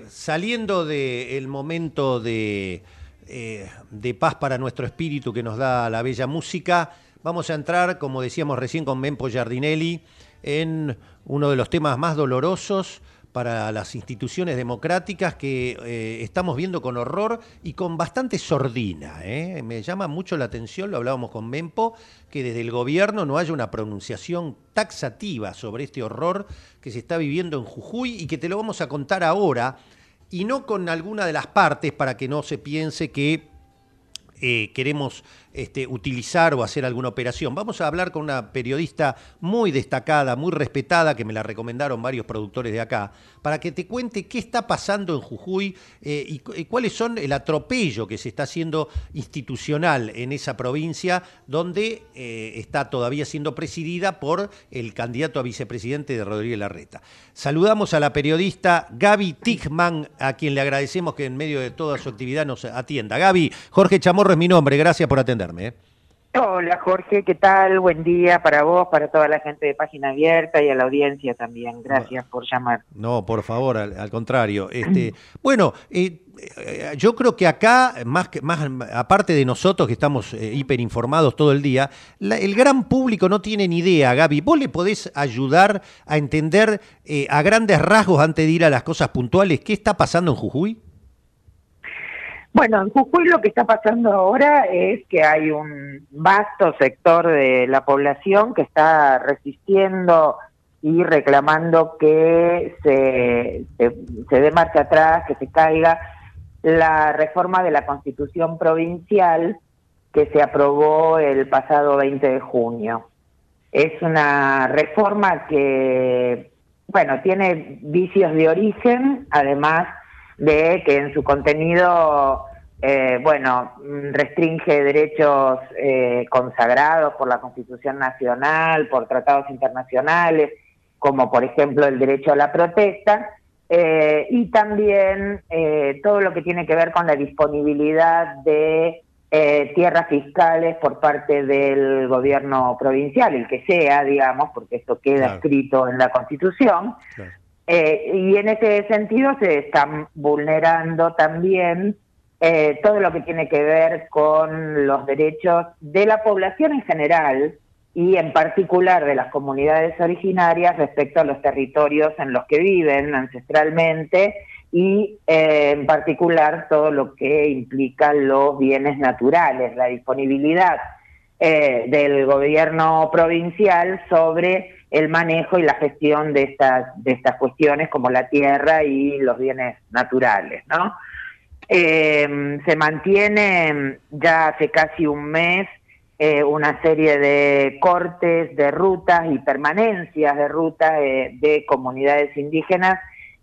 saliendo del momento de, eh, de paz para nuestro espíritu que nos da la bella música, vamos a entrar, como decíamos recién con Mempo Giardinelli, en uno de los temas más dolorosos para las instituciones democráticas que eh, estamos viendo con horror y con bastante sordina. ¿eh? Me llama mucho la atención, lo hablábamos con Mempo, que desde el gobierno no haya una pronunciación taxativa sobre este horror que se está viviendo en Jujuy y que te lo vamos a contar ahora, y no con alguna de las partes para que no se piense que eh, queremos este, utilizar o hacer alguna operación. Vamos a hablar con una periodista muy destacada, muy respetada, que me la recomendaron varios productores de acá, para que te cuente qué está pasando en Jujuy eh, y, cu- y cuáles son el atropello que se está haciendo institucional en esa provincia, donde eh, está todavía siendo presidida por el candidato a vicepresidente de Rodríguez Larreta. Saludamos a la periodista Gaby Tichman, a quien le agradecemos que en medio de toda su actividad nos atienda. Gaby, Jorge Chamorro es mi nombre, gracias por ¿eh? Hola Jorge, ¿qué tal? Buen día para vos, para toda la gente de Página Abierta y a la audiencia también. Gracias por llamar. No, por favor, al, al contrario. Este, (clears throat) bueno, eh, eh, yo creo que acá, más, que, más aparte de nosotros que estamos eh, hiperinformados todo el día, la- el gran público no tiene ni idea, Gaby. ¿Vos le podés ayudar a entender eh, a grandes rasgos, antes de ir a las cosas puntuales, qué está pasando en Jujuy? Bueno, en Jujuy lo que está pasando ahora es que hay un vasto sector de la población que está resistiendo y reclamando que se, se, se dé marcha atrás, que se caiga la reforma de la constitución provincial que se aprobó el pasado 20 de junio. Es una reforma que, bueno, tiene vicios de origen, además de que en su contenido, eh, bueno, restringe derechos eh, consagrados por la Constitución Nacional, por tratados internacionales, como por ejemplo el derecho a la protesta, eh, y también eh, todo lo que tiene que ver con la disponibilidad de eh, tierras fiscales por parte del gobierno provincial, el que sea, digamos, porque esto queda Claro. escrito en la Constitución. Eh, y en ese sentido se están vulnerando también eh, todo lo que tiene que ver con los derechos de la población en general y en particular de las comunidades originarias respecto a los territorios en los que viven ancestralmente y eh, en particular todo lo que implica los bienes naturales, la disponibilidad eh, del gobierno provincial sobre el manejo y la gestión de estas de estas cuestiones como la tierra y los bienes naturales, ¿no? Eh, se mantiene ya hace casi un mes eh, una serie de cortes de rutas y permanencias de rutas eh, de comunidades indígenas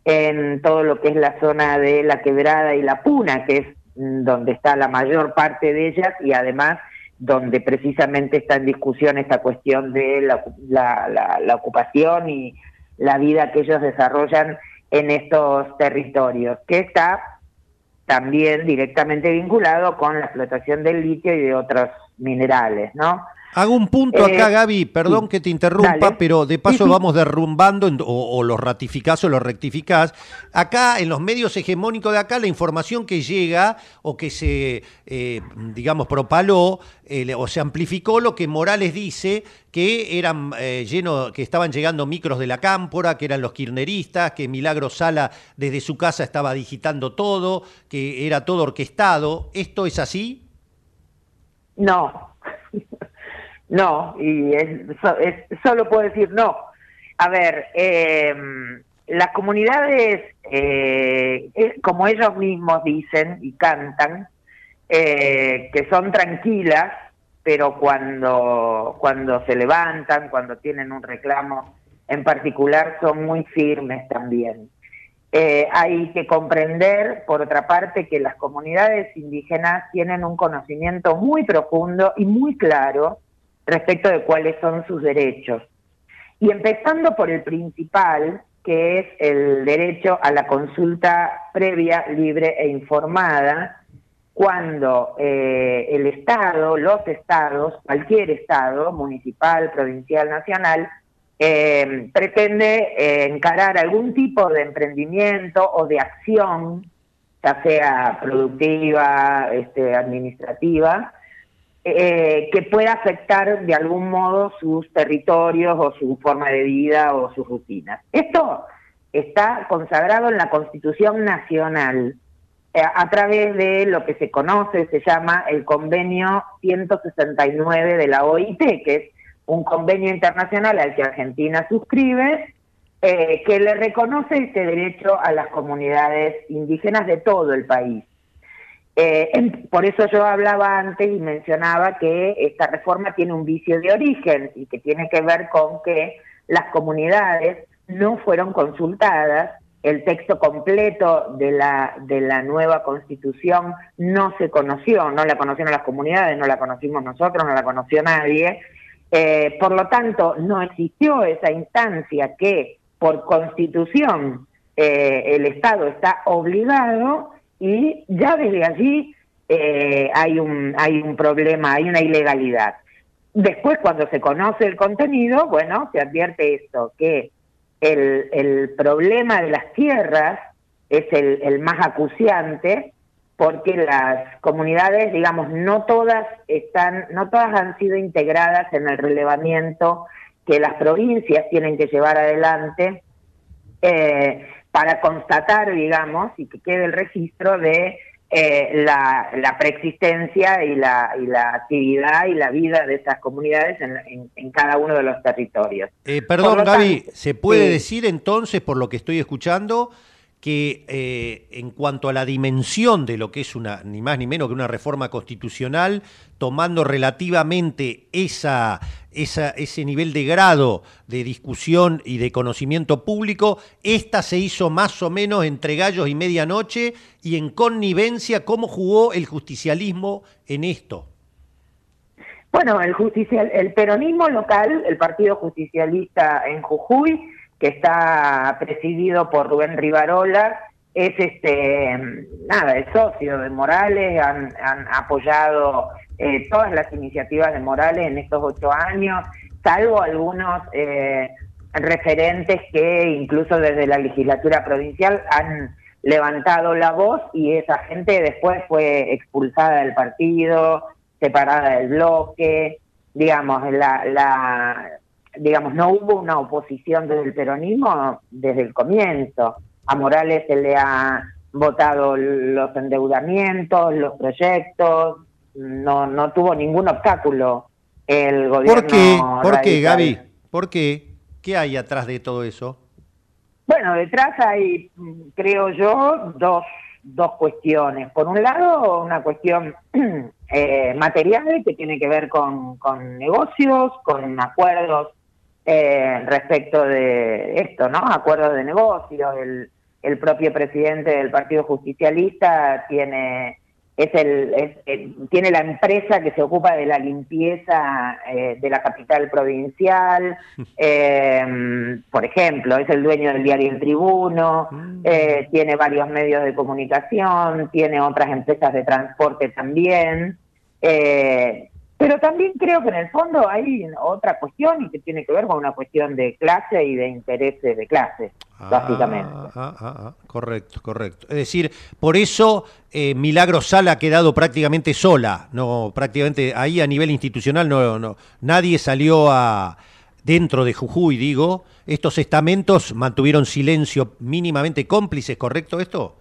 en todo lo que es la zona de la quebrada y la puna, que es mm, donde está la mayor parte de ellas y además donde precisamente está en discusión esta cuestión de la, la- la- ocupación y la vida que ellos desarrollan en estos territorios, que está también directamente vinculado con la explotación del litio y de otros minerales, ¿no? Hago un punto acá, Eh, Gaby, perdón sí. que te interrumpa, Dale. pero de paso Sí, sí. vamos derrumbando o, o lo ratificás o lo rectificás. Acá, en los medios hegemónicos de acá, la información que llega o que se, eh, digamos, propaló eh, o se amplificó lo que Morales dice, que eran eh, lleno, que estaban llegando micros de la cámpora, que eran los kirneristas, que Milagro Sala desde su casa estaba digitando todo, que era todo orquestado. ¿Esto es así? No, no, y es, es- solo puedo decir no. A ver, eh, las comunidades, eh, eh, como ellos mismos dicen y cantan, eh, que son tranquilas, pero cuando, cuando se levantan, cuando tienen un reclamo en particular, son muy firmes también. Eh, hay que comprender, por otra parte, que las comunidades indígenas tienen un conocimiento muy profundo y muy claro respecto de cuáles son sus derechos. Y empezando por el principal, que es el derecho a la consulta previa, libre e informada, cuando eh, el Estado, los estados, cualquier Estado, municipal, provincial, nacional, eh, pretende eh, encarar algún tipo de emprendimiento o de acción, ya sea productiva, este, administrativa, eh, que pueda afectar de algún modo sus territorios o su forma de vida o sus rutinas. Esto está consagrado en la Constitución Nacional eh, a través de lo que se conoce, se llama el Convenio 169 de la OIT, que es un convenio internacional al que Argentina suscribe, eh, que le reconoce este derecho a las comunidades indígenas de todo el país. Eh, por eso yo hablaba antes y mencionaba que esta reforma tiene un vicio de origen y que tiene que ver con que las comunidades no fueron consultadas, el texto completo de la, de la nueva constitución no se conoció, no la conocieron las comunidades, no la conocimos nosotros, no la conoció nadie. Eh, por lo tanto, no existió esa instancia que por constitución eh, el Estado está obligado y ya desde allí eh, hay, un, hay un problema, hay una ilegalidad. Después, cuando se conoce el contenido, bueno, se advierte esto, que el, el problema de las tierras es el, más acuciante porque las comunidades, digamos, no todas están, no todas han sido integradas en el relevamiento que las provincias tienen que llevar adelante eh, para constatar, digamos, y que quede el registro de eh, la, la preexistencia y la, y la actividad y la vida de estas comunidades en, en- en cada uno de los territorios. Eh, perdón, lo Gaby, tanto, ¿se puede sí. decir entonces, por lo que estoy escuchando, que eh, en cuanto a la dimensión de lo que es una, ni más ni menos que una reforma constitucional, tomando relativamente esa, esa, ese nivel de grado de discusión y de conocimiento público, esta se hizo más o menos entre gallos y medianoche y en connivencia, ¿cómo jugó el justicialismo en esto? Bueno, el, justicial, el peronismo local, el Partido Justicialista en Jujuy, que está presidido por Rubén Rivarola, es este nada, es socio de Morales, han, han apoyado eh, todas las iniciativas de Morales en estos ocho años, salvo algunos eh, referentes que incluso desde la legislatura provincial han levantado la voz y esa gente después fue expulsada del partido, separada del bloque, digamos, la, la digamos, no hubo una oposición desde el peronismo desde el comienzo. A Morales se le ha votado los endeudamientos, los proyectos, no, no tuvo ningún obstáculo el gobierno. ¿Por qué? ¿Por qué. Gaby? ¿Por qué? ¿Qué hay atrás de todo eso? Bueno, detrás hay, creo yo, dos, dos cuestiones. Por un lado, una cuestión (clears throat) eh, material que tiene que ver con, con negocios, con acuerdos eh, respecto de esto, ¿no? Acuerdos de negocios, el, el propio presidente del Partido Justicialista tiene es el, es- eh, tiene la empresa que se ocupa de la limpieza eh, de la capital provincial, (laughs) eh, por ejemplo, es el dueño del diario El Tribuno, eh, tiene varios medios de comunicación, tiene otras empresas de transporte también, eh, pero también creo que en el fondo hay otra cuestión y que tiene que ver con una cuestión de clase y de intereses de clase, básicamente. Ah, ah, ah, ah, correcto, correcto. Es decir, por eso eh, Milagro Sala ha quedado prácticamente sola, no, prácticamente ahí a nivel institucional no, no, nadie salió a dentro de Jujuy, digo, estos estamentos mantuvieron silencio mínimamente cómplices, ¿correcto esto?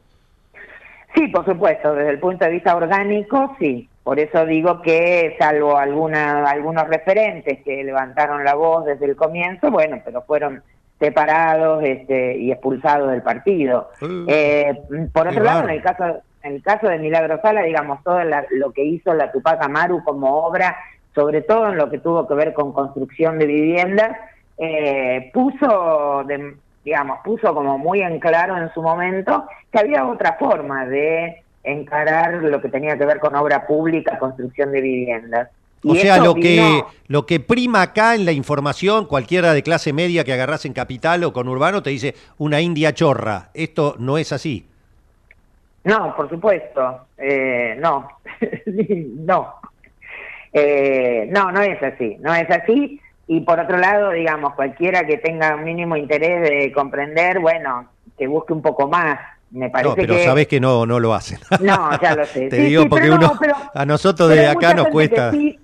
Sí, por supuesto, desde el punto de vista orgánico, sí. Por eso digo que, salvo alguna, algunos referentes que levantaron la voz desde el comienzo, bueno, pero fueron separados este, y expulsados del partido. Eh, por otro lado, en el caso, en el caso de Milagro Sala, digamos, todo la- lo que hizo la Tupac Amaru como obra, sobre todo en lo que tuvo que ver con construcción de viviendas, eh, puso, de- digamos, puso como muy en claro en su momento que había otra forma de encarar lo que tenía que ver con obra pública, construcción de viviendas. O Y sea, lo que, vino- lo que prima acá en la información, cualquiera de clase media que agarras en Capital o con Urbano te dice una india chorra. Esto no es así. No, por supuesto, eh, no, (laughs) no, Eh, no, no es así, no es así. Y por otro lado, digamos, cualquiera que tenga un mínimo interés de comprender, bueno, que busque un poco más. Me parece No, pero que sabés que no, no lo hacen. (laughs) No, ya lo sé. (laughs) Te Sí, digo sí, porque no, uno, pero- a nosotros de acá nos cuesta. Sí,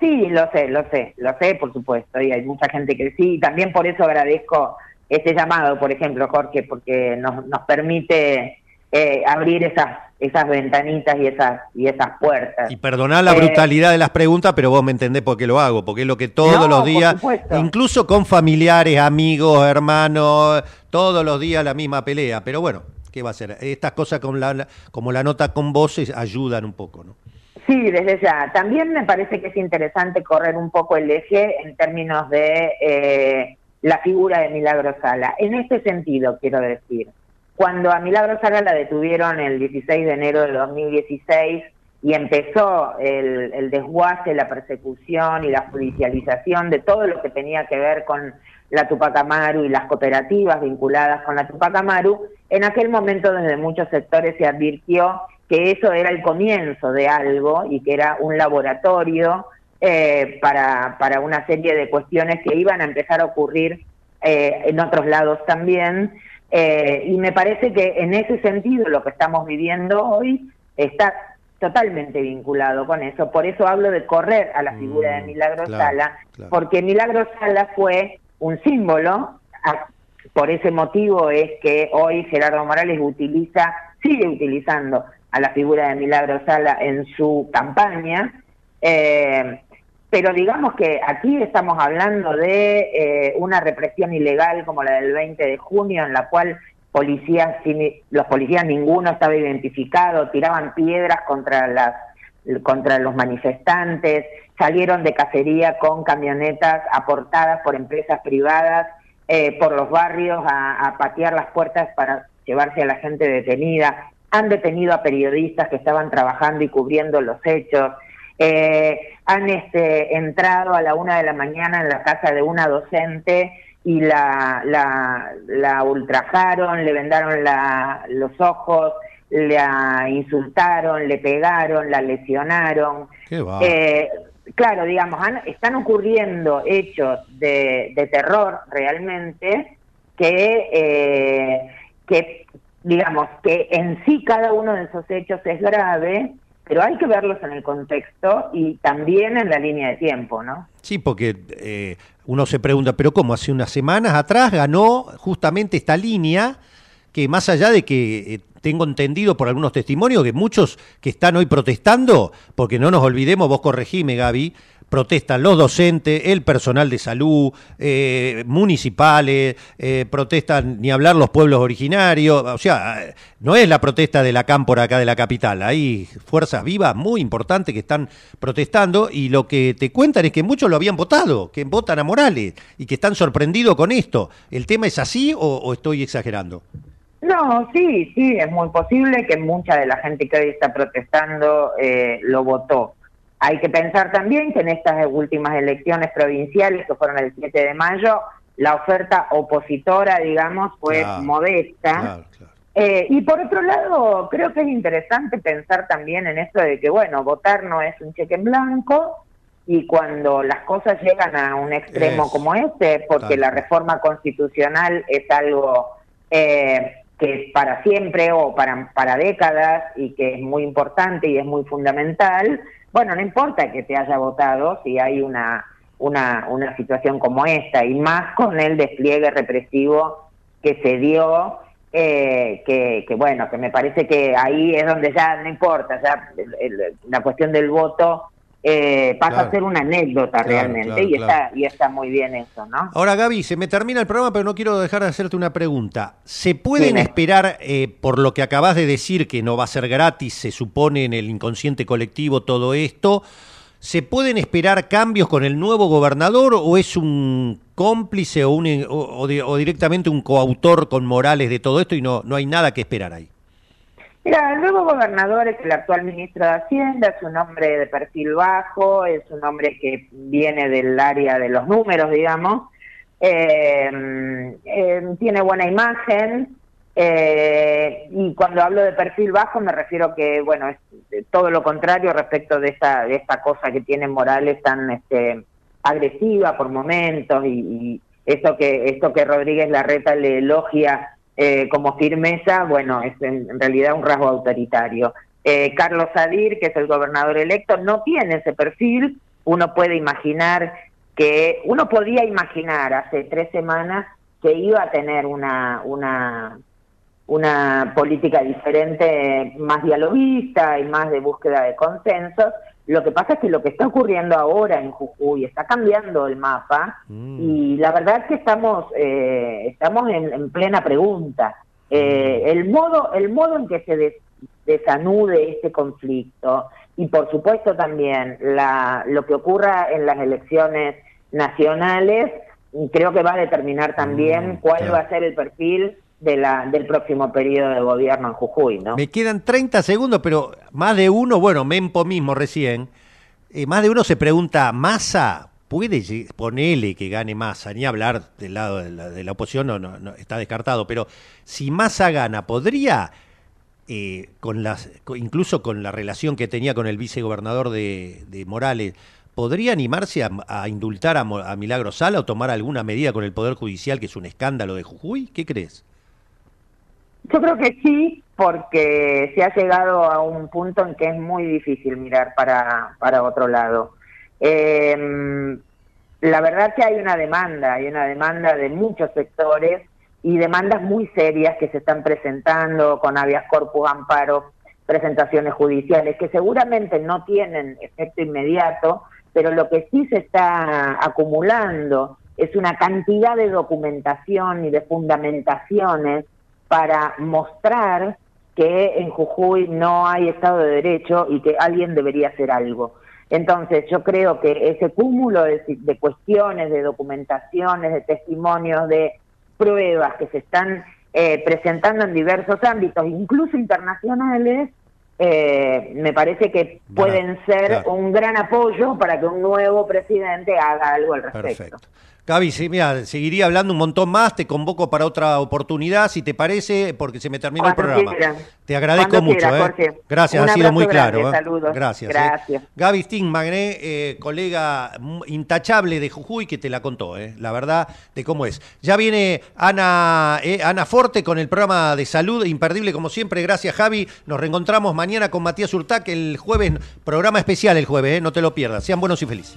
sí, lo sé, lo sé, lo sé, por supuesto. Y hay mucha gente que sí. Y también por eso agradezco este llamado, por ejemplo, Jorge, porque nos, nos permite eh, abrir esas esas ventanitas y esas y esas puertas. Y perdoná la Eh, brutalidad de las preguntas, pero vos me entendés por qué lo hago, porque es lo que todos No, los días, incluso con familiares, amigos, hermanos, todos los días la misma pelea. Pero bueno, ¿qué va a ser? Estas cosas la, la- como la nota con voces ayudan un poco, ¿no? Sí, desde ya. También me parece que es interesante correr un poco el eje en términos de eh, la figura de Milagro Sala. En este sentido, quiero decir, cuando a Milagro Sala la detuvieron el 16 de enero de 2016 y empezó el, el desguace, la persecución y la judicialización de todo lo que tenía que ver con la Tupac Amaru y las cooperativas vinculadas con la Tupac Amaru, en aquel momento desde muchos sectores se advirtió que eso era el comienzo de algo y que era un laboratorio eh, para, para una serie de cuestiones que iban a empezar a ocurrir eh, en otros lados también. Eh, y me parece que en ese sentido lo que estamos viviendo hoy está totalmente vinculado con eso. Por eso hablo de correr a la figura de Milagro claro, Sala, claro. porque Milagro Sala fue un símbolo. a- por ese motivo es que hoy Gerardo Morales utiliza, sigue utilizando a la figura de Milagro Sala en su campaña. Eh, pero digamos que aquí estamos hablando de eh, una represión ilegal como la del 20 de junio, en la cual policías, los policías ninguno estaba identificado, tiraban piedras contra las contra los manifestantes, salieron de cacería con camionetas aportadas por empresas privadas eh, por los barrios a, a patear las puertas para llevarse a la gente detenida, han detenido a periodistas que estaban trabajando y cubriendo los hechos, eh, han este, entrado a la una de la mañana en la casa de una docente y la, la, la ultrajaron, le vendaron la- los ojos, la insultaron, le pegaron, la lesionaron. Qué va. Eh, claro, digamos, han- están ocurriendo hechos de, terror realmente que, eh, que, digamos, que en sí cada uno de esos hechos es grave, pero hay que verlos en el contexto y también en la línea de tiempo, ¿no? Sí, porque eh, uno se pregunta, pero ¿cómo? Hace unas semanas atrás ganó justamente esta línea que más allá de que eh, tengo entendido por algunos testimonios que muchos que están hoy protestando, porque no nos olvidemos, vos corregime Gaby, protestan los docentes, el personal de salud, eh, municipales, eh, protestan ni hablar los pueblos originarios, o sea, no es la protesta de la cámpora acá de la capital, hay fuerzas vivas muy importantes que están protestando y lo que te cuentan es que muchos lo habían votado, que votan a Morales y que están sorprendidos con esto. ¿El tema es así o estoy exagerando? No, sí, sí, es muy posible que mucha de la gente que hoy está protestando eh, lo votó. Hay que pensar también que en estas últimas elecciones provinciales, que fueron el 7 de mayo, la oferta opositora, digamos, fue Claro, modesta. claro, claro. Eh, y por otro lado, creo que es interesante pensar también en esto de que, bueno, votar no es un cheque en blanco y cuando las cosas llegan a un extremo Es, como este, porque la reforma constitucional es algo eh, que es para siempre o para, para décadas y que es muy importante y es muy fundamental, bueno, no importa que te haya votado si hay una, una, una situación como esta y más con el despliegue represivo que se dio eh, que, que, bueno, que me parece que ahí es donde ya no importa, ya el- la cuestión del voto eh, pasa Claro. a ser una anécdota Claro, realmente claro, y. Está, y está muy bien eso, ¿no? Ahora, Gaby, se me termina el programa, pero no quiero dejar de hacerte una pregunta. ¿Se pueden Dime. esperar, eh, por lo que acabas de decir, que no va a ser gratis, se supone en el inconsciente colectivo todo esto? ¿Se pueden esperar cambios con el nuevo gobernador o es un cómplice o, un, o, o di- o directamente un coautor con Morales de todo esto y no, no hay nada que esperar ahí? Mira, el nuevo gobernador es el actual ministro de Hacienda, es un hombre de perfil bajo, es un hombre que viene del área de los números, digamos, eh, tiene buena imagen, eh, y cuando hablo de perfil bajo me refiero que, bueno, es todo lo contrario respecto de esta, de esta cosa que tiene Morales tan este, agresiva por momentos y, y esto que esto que Rodríguez Larreta le elogia eh, como firmeza, bueno, es en, realidad un rasgo autoritario. Eh, Carlos Adir, que es el gobernador electo, no tiene ese perfil. Uno puede imaginar que, uno podía imaginar hace tres semanas que iba a tener una, una, una política diferente, más dialoguista y más de búsqueda de consensos. Lo que pasa es que lo que está ocurriendo ahora en Jujuy está cambiando el mapa y la verdad es que estamos eh, estamos en, en plena pregunta. Eh, el modo el modo en que se des- desanude este conflicto y por supuesto también la, lo que ocurra en las elecciones nacionales creo que va a determinar también cuál claro. va a ser el perfil de la, del próximo periodo de gobierno en Jujuy, ¿no? Me quedan 30 segundos, pero más de uno, bueno, Mempo mismo recién, eh, más de uno se pregunta, ¿Massa puede ponerle que gane Massa? Ni hablar del lado de la, de la oposición, no, no, no, está descartado, pero si Massa gana, ¿podría, eh, con las, incluso con la relación que tenía con el vicegobernador de, Morales, ¿podría animarse a, indultar a, a Milagro Sala o tomar alguna medida con el Poder Judicial, que es un escándalo de Jujuy? ¿Qué crees? Yo creo que sí, porque se ha llegado a un punto en que es muy difícil mirar para, para otro lado. Eh, la verdad que hay una demanda, hay una demanda de muchos sectores y demandas muy serias que se están presentando con habeas corpus, amparos, presentaciones judiciales, que seguramente no tienen efecto inmediato, pero lo que sí se está acumulando es una cantidad de documentación y de fundamentaciones para mostrar que en Jujuy no hay Estado de Derecho y que alguien debería hacer algo. Entonces, yo creo que ese cúmulo de, de cuestiones, de documentaciones, de testimonios, de pruebas que se están eh, presentando en diversos ámbitos, incluso internacionales, eh, me parece que pueden ser claro. un gran apoyo para que un nuevo presidente haga algo al respecto. Perfecto. Gaby, sí, mira, seguiría hablando un montón más, te convoco para otra oportunidad, si te parece, porque se me terminó el programa. Te agradezco Cuando mucho, quiera, ¿eh? Gracias, Un ha sido muy grande, claro. ¿eh? saludos. Gracias. ¿eh? Gracias. Gaby ¿eh? Eh, colega mm, intachable de Jujuy, que te la contó, ¿eh? la verdad, de cómo es. Ya viene Ana, eh, Ana Forte con el programa de salud, imperdible como siempre. Gracias, Javi. Nos reencontramos mañana con Matías Urtac, el jueves, programa especial el jueves, ¿eh? no te lo pierdas. Sean buenos y felices.